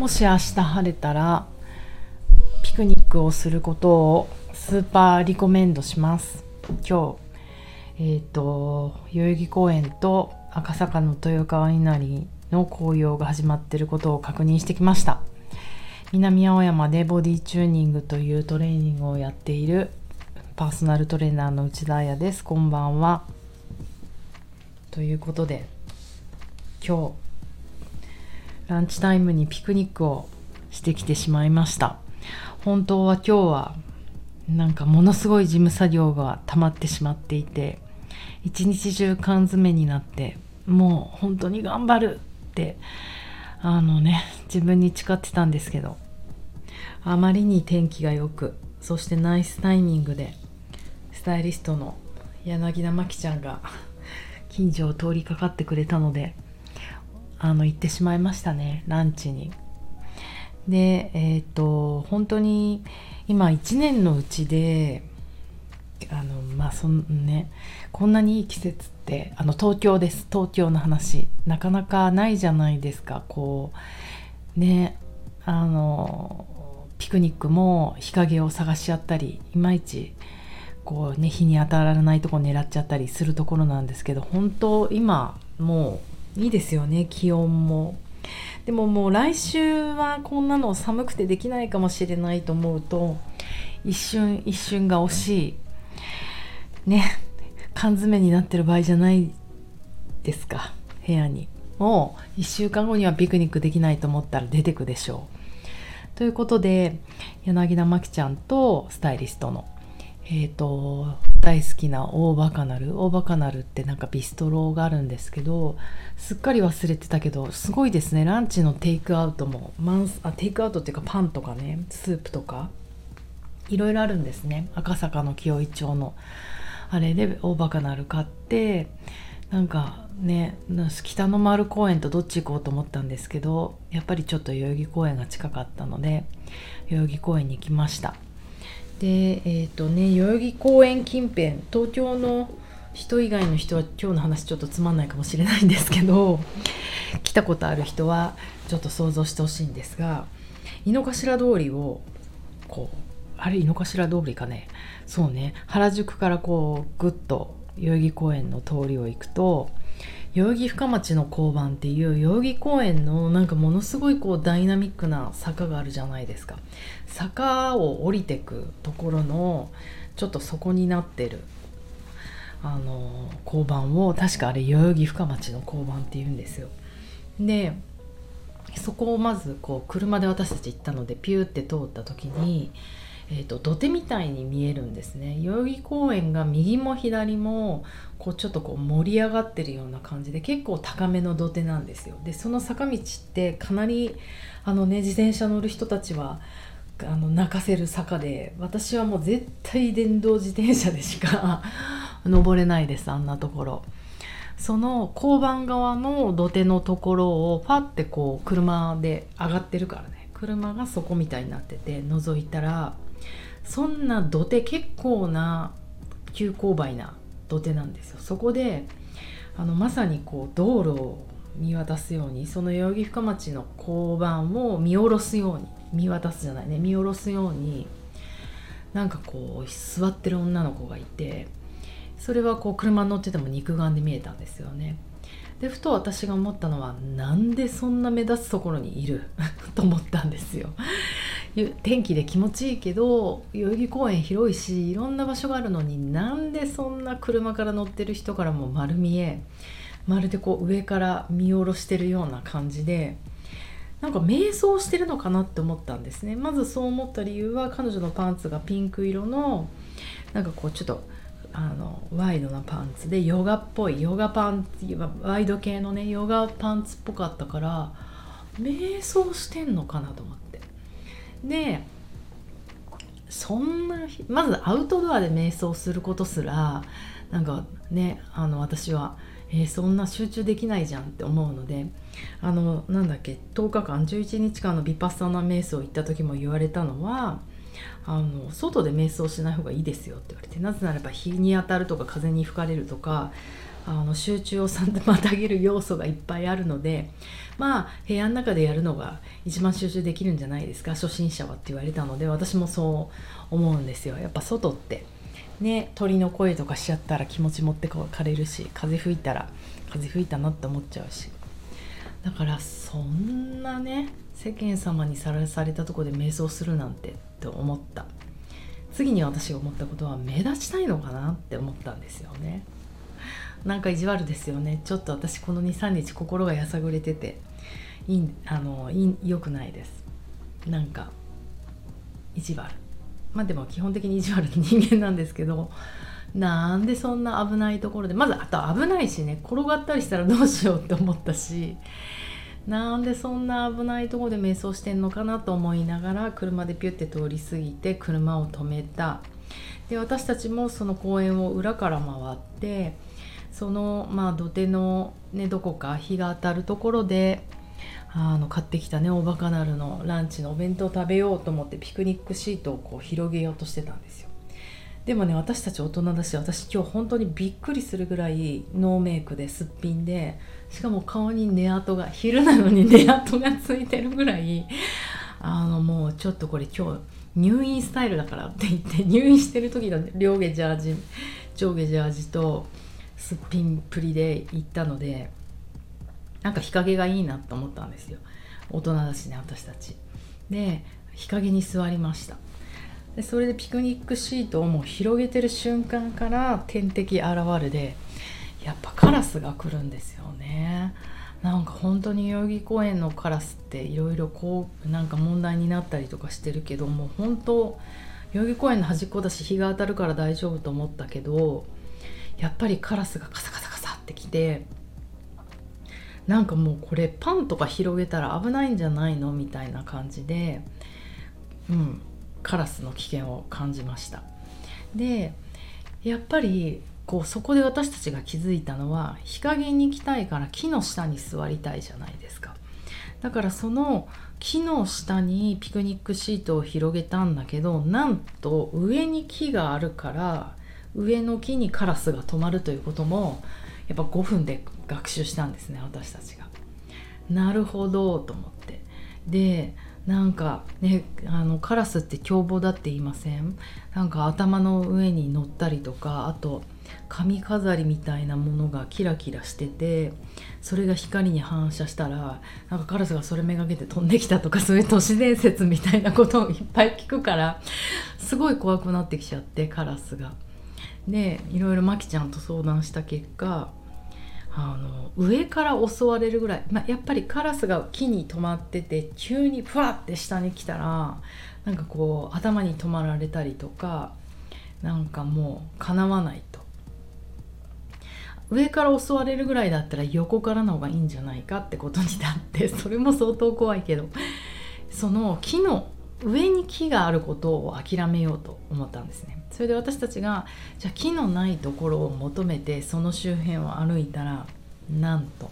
もし明日晴れたらピクニックをすることをスーパーリコメンドします。今日えっ、ー、と代々木公園と赤坂の豊川稲荷の紅葉が始まってることを確認してきました。南青山でボディチューニングというトレーニングをやっているパーソナルトレーナーの内田彩です。こんばんは。ということで今日ランチタイムにピクニックをしてきてしまいました。本当は今日はなんかものすごい事務作業が溜まってしまっていて一日中缶詰になってもう本当に頑張るってあのね自分に誓ってたんですけどあまりに天気が良くそしてナイスタイミングでスタイリストの柳田真紀ちゃんが 近所を通りかかってくれたのであの行ってしまいましたねランチに。でえっ、ー、と本当に今1年のうちであのまあそんねこんなにいい季節ってあの東京です。東京の話。なかなかないじゃないですか。こうねあのピクニックも日陰を探し合ったりいまいちこうね日に当たらないとこ狙っちゃったりするところなんですけど本当今もういいですよね気温も。でももう来週はこんなの寒くてできないかもしれないと思うと一瞬一瞬が惜しい。ね缶詰になってる場合じゃないですか部屋に。もう1週間後にはピクニックできないと思ったら出てくでしょう。ということで柳田真紀ちゃんとスタイリストのえーと、大好きな大バカナル大バカナルってなんかビストロがあるんですけどすっかり忘れてたけどすごいですね。ランチのテイクアウトもマンスあテイクアウトっていうかパンとかねスープとかいろいろあるんですね。赤坂の清井町の。あれで大バカなる買ってなんかね北の丸公園とどっち行こうと思ったんですけどやっぱりちょっと代々木公園が近かったので代々木公園に行きました。でえ、ー、とね代々木公園近辺東京の人以外の人は今日の話ちょっとつまんないかもしれないんですけど来たことある人はちょっと想像してほしいんですが井の頭通りをこうあれ井の頭通りかね。そうね。原宿からこうぐっと代々木公園の通りを行くと代々木深町の交番っていう代々木公園のなんかものすごいこうダイナミックな坂があるじゃないですか。坂を降りてくところのちょっと底になってるあの交番を確かあれ代々木深町の交番っていうんですよ。でそこをまずこう車で私たち行ったのでピューって通った時にえーと、土手みたいに見えるんですね。代々木公園が右も左もこうちょっとこう盛り上がってるような感じで結構高めの土手なんですよ。でその坂道ってかなりあのね自転車乗る人たちはあの泣かせる坂で私はもう絶対電動自転車でしか 登れないですあんなところ。その交番側の土手のところをパッてこう車で上がってるからね。車がそこみたいになってて覗いたらそんな土手結構な急勾配な土手なんですよ。そこであのまさにこう道路を見渡すようにその代々木深町の交番を見下ろすように見渡すじゃないね。見下ろすようになんかこう座ってる女の子がいてそれはこう車に乗ってても肉眼で見えたんですよね。でふと私が思ったのはなんでそんな目立つところにいる？と思ったんですよ。天気で気持ちいいけど代々木公園広いしいろんな場所があるのになんでそんな車から乗ってる人からも丸見えまるでこう上から見下ろしてるような感じでなんか瞑想してるのかなって思ったんですね。まずそう思った理由は彼女のパンツがピンク色のなんかこうちょっとあのワイドなパンツでヨガっぽいヨガパンツワイド系のねヨガパンツっぽかったから瞑想してんのかなと思って。でそんなまずアウトドアで瞑想することすらなんかねあの私は、えー、そんな集中できないじゃんって思うのであのなんだっけ10日間11日間のヴィパッサナ瞑想行った時も言われたのはあの外で瞑想しない方がいいですよって言われてなぜならば日に当たるとか風に吹かれるとかあの集中を妨げる要素がいっぱいあるのでまあ部屋の中でやるのが一番集中できるんじゃないですか。初心者はって言われたので私もそう思うんですよ。やっぱ外ってね鳥の声とかしちゃったら気持ち持ってかれるし風吹いたら風吹いたなって思っちゃうし。だからそんなね世間様にさらされたとこで瞑想するなんてって思った。次に私が思ったことは目立ちたいのかなって思ったんですよね。なんか意地悪ですよね。ちょっと私この23日心がやさぐれてて。いいあのい良くないです。なんか意地悪。まあでも基本的に意地悪な人間なんですけど。なんでそんな危ないところで。まずあと危ないしね。転がったりしたらどうしようって思ったし。なんでそんな危ないとこで瞑想してんのかなと思いながら車でピュッて通り過ぎて車を止めた。で私たちもその公園を裏から回ってそのまあ土手のねどこか日が当たるところであの買ってきたねおバカなるのランチのお弁当を食べようと思ってピクニックシートをこう広げようとしてたんですよ。でもね私たち大人だし私今日本当にびっくりするぐらいノーメイクですっぴんでしかも顔に寝跡が昼なのに寝跡がついてるぐらいあのもうちょっとこれ今日入院スタイルだからって言って入院してる時の両下ジャージ上下ジャージとすっぴんぷりで行ったのでなんか日陰がいいなと思ったんですよ。大人だしね私たち。で日陰に座りました。でそれでピクニックシートをもう広げてる瞬間から天敵現るでやっぱカラスが来るんですよね。なんか本当に代々木公園のカラスっていろいろこうなんか問題になったりとかしてるけどもう本当代々木公園の端っこだし日が当たるから大丈夫と思ったけどやっぱりカラスがカサカサカサってきてなんかもうこれパンとか広げたら危ないんじゃないのみたいな感じでうんカラスの危険を感じました。でやっぱりこうそこで私たちが気づいたのは日陰に行きたいから木の下に座りたいじゃないですか。だからその木の下にピクニックシートを広げたんだけどなんと上に木があるから上の木にカラスが止まるということもやっぱ5分で学習したんですね私たちが。なるほどと思ってでなんかねあのカラスって凶暴だって言いません？なんか頭の上に乗ったりとかあと髪飾りみたいなものがキラキラしててそれが光に反射したらなんかカラスがそれめがけて飛んできたとかそういう都市伝説みたいなことをいっぱい聞くからすごい怖くなってきちゃってカラスが。でいろいろまきちゃんと相談した結果あの上から襲われるぐらい、まあ、やっぱりカラスが木に止まってて急にふわって下に来たらなんかこう頭に止まられたりとかなんかもうかなわないと。上から襲われるぐらいだったら横からの方がいいんじゃないかってことになってそれも相当怖いけどその木の上に木があることを諦めようと思ったんですね。それで私たちがじゃあ木のないところを求めてその周辺を歩いたらなんと。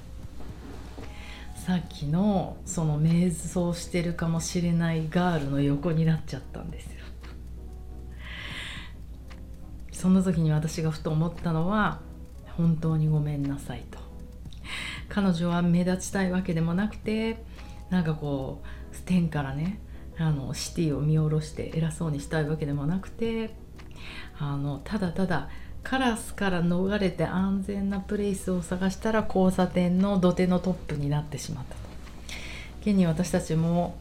さっきのその瞑想してるかもしれないガールの横になっちゃったんですよ。その時に私がふと思ったのは本当にごめんなさいと。彼女は目立ちたいわけでもなくてなんかこう天からねあのシティを見下ろして偉そうにしたいわけでもなくてあのただただカラスから逃れて安全なプレイスを探したら交差点の土手のトップになってしまったと。現に私たちも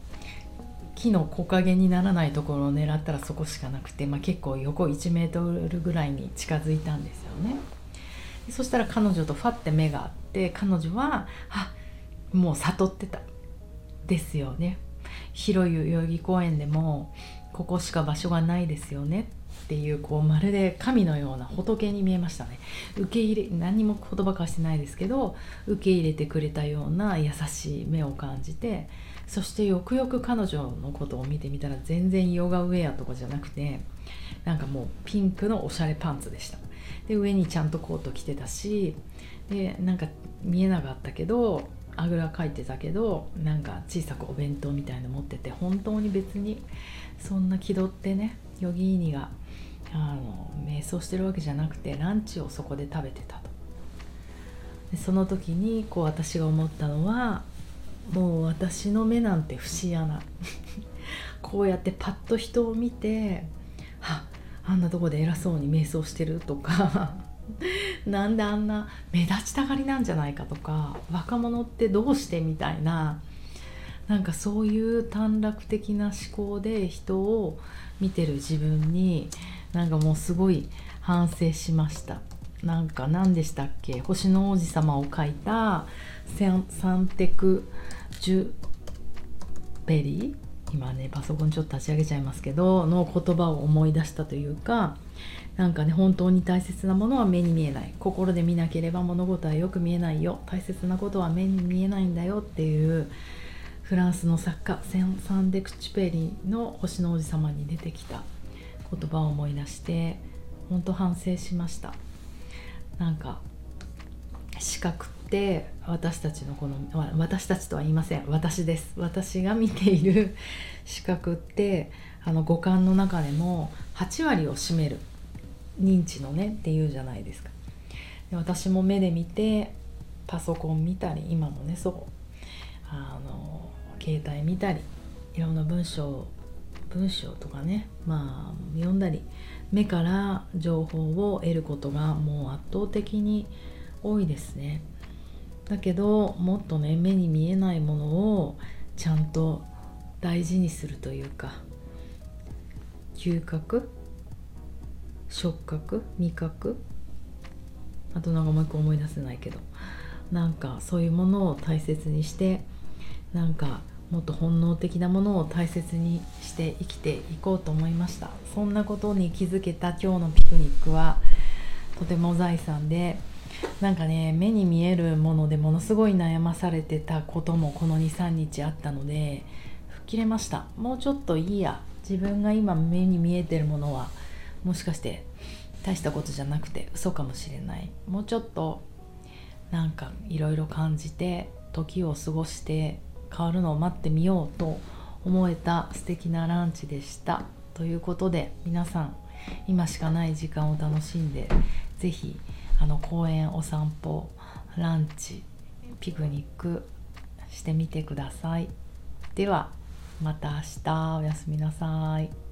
木の木陰にならないところを狙ったらそこしかなくて、まあ、結構横1メートルぐらいに近づいたんですよね。そしたら彼女とファッて目があって彼女はあもう悟ってた。ですよね。広い代々木公園でもここしか場所がないですよねっていうこうまるで神のような仏に見えましたね。受け入れ何も言葉化してないですけど受け入れてくれたような優しい目を感じてそしてよくよく彼女のことを見てみたら全然ヨガウェアとかじゃなくてなんかもうピンクのおしゃれパンツでした。で上にちゃんとコート着てたしでなんか見えなかったけどあぐらかいてたけどなんか小さくお弁当みたいの持ってて本当に別にそんな気取ってねヨギーニがあの瞑想してるわけじゃなくてランチをそこで食べてたと。でその時にこう私が思ったのはもう私の目なんて不思議な。こうやってパッと人を見て「はあんなとこで偉そうに瞑想してる」とか なんであんな目立ちたがりなんじゃないかとか若者ってどうしてみたいななんかそういう短絡的な思考で人を見てる自分になんかもうすごい反省しました。なんか何でしたっけ星の王子様を書いたサンテク・ジュベリー？今ねパソコンちょっと立ち上げちゃいますけどの言葉を思い出したというかなんかね本当に大切なものは目に見えない。心で見なければ物事はよく見えないよ。大切なことは目に見えないんだよっていうフランスの作家セン・サンデクチュペリの「星の王子様」に出てきた言葉を思い出して本当反省しました。なんか視覚って私たちのこの私たちとは言いません。私です。私が見ている 視覚ってあの五感の中でも8割を占める。認知のねっていうじゃないですか。で私も目で見てパソコン見たり今もねそう。あの携帯見たりいろんな文章文章とかねまあ読んだり目から情報を得ることがもう圧倒的に多いですね。だけどもっとね目に見えないものをちゃんと大事にするというか嗅覚触覚味覚あとなんかもう一個思い出せないけどなんかそういうものを大切にしてなんかもっと本能的なものを大切にして生きていこうと思いました。そんなことに気づけた今日のピクニックはとても財産でなんかね目に見えるものでものすごい悩まされてたこともこの23日あったので吹っ切れました。もうちょっといいや。自分が今目に見えてるものはもしかして大したことじゃなくて嘘かもしれない。もうちょっとなんかいろいろ感じて時を過ごして変わるのを待ってみようと思えた素敵なランチでした。ということで皆さん今しかない時間を楽しんで是非あの公園お散歩ランチピクニックしてみてくださいではまた明日おやすみなさい。